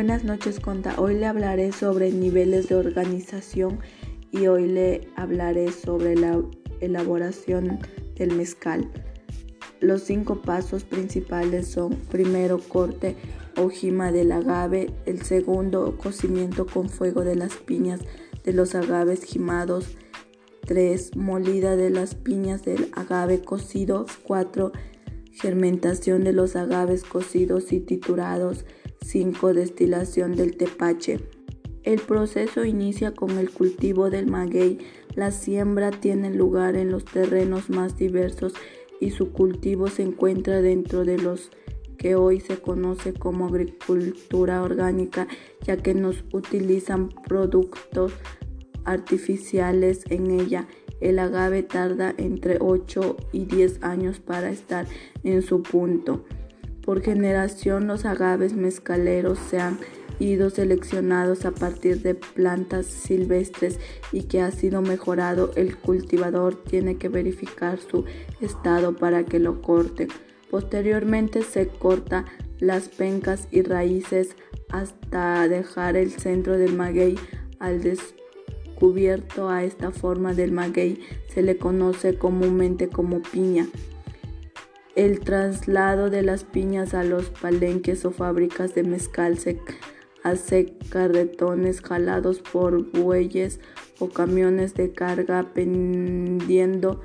Buenas noches, Conta. Hoy le hablaré sobre niveles de organización y hoy le hablaré sobre la elaboración del mezcal. Los cinco pasos principales son primero corte o jima del agave, el segundo cocimiento con fuego de las piñas de los agaves jimados, 3. molida de las piñas del agave cocido, 4. Fermentación de los agaves cocidos y triturados, 5. Destilación del tepache. El proceso inicia con el cultivo del maguey. La siembra tiene lugar en los terrenos más diversos y su cultivo se encuentra dentro de los que hoy se conoce como agricultura orgánica, ya que nos utilizan productos artificiales en ella. El agave tarda entre 8 y 10 años para estar en su punto. Por generación los agaves mezcaleros se han ido seleccionados a partir de plantas silvestres y que ha sido mejorado. El cultivador tiene que verificar su estado para que lo corten. Posteriormente se corta las pencas y raíces hasta dejar el centro del maguey al descubierto a esta forma del maguey se le conoce comúnmente como piña. El traslado de las piñas a los palenques o fábricas de mezcal se hace carretones jalados por bueyes o camiones de carga dependiendo,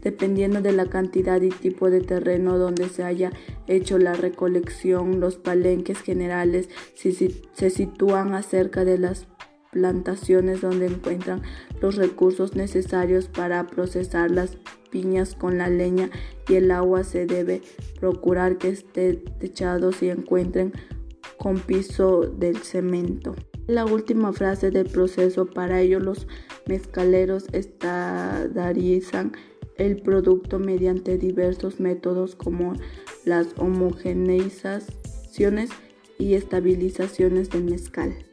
dependiendo de la cantidad y tipo de terreno donde se haya hecho la recolección. Los palenques generales se sitúan acerca de las plantaciones donde encuentran los recursos necesarios para procesar las piñas con la leña y el agua se debe procurar que esté techado y encuentren con piso del cemento. La última frase del proceso, para ello los mezcaleros estandarizan el producto mediante diversos métodos como las homogeneizaciones y estabilizaciones del mezcal.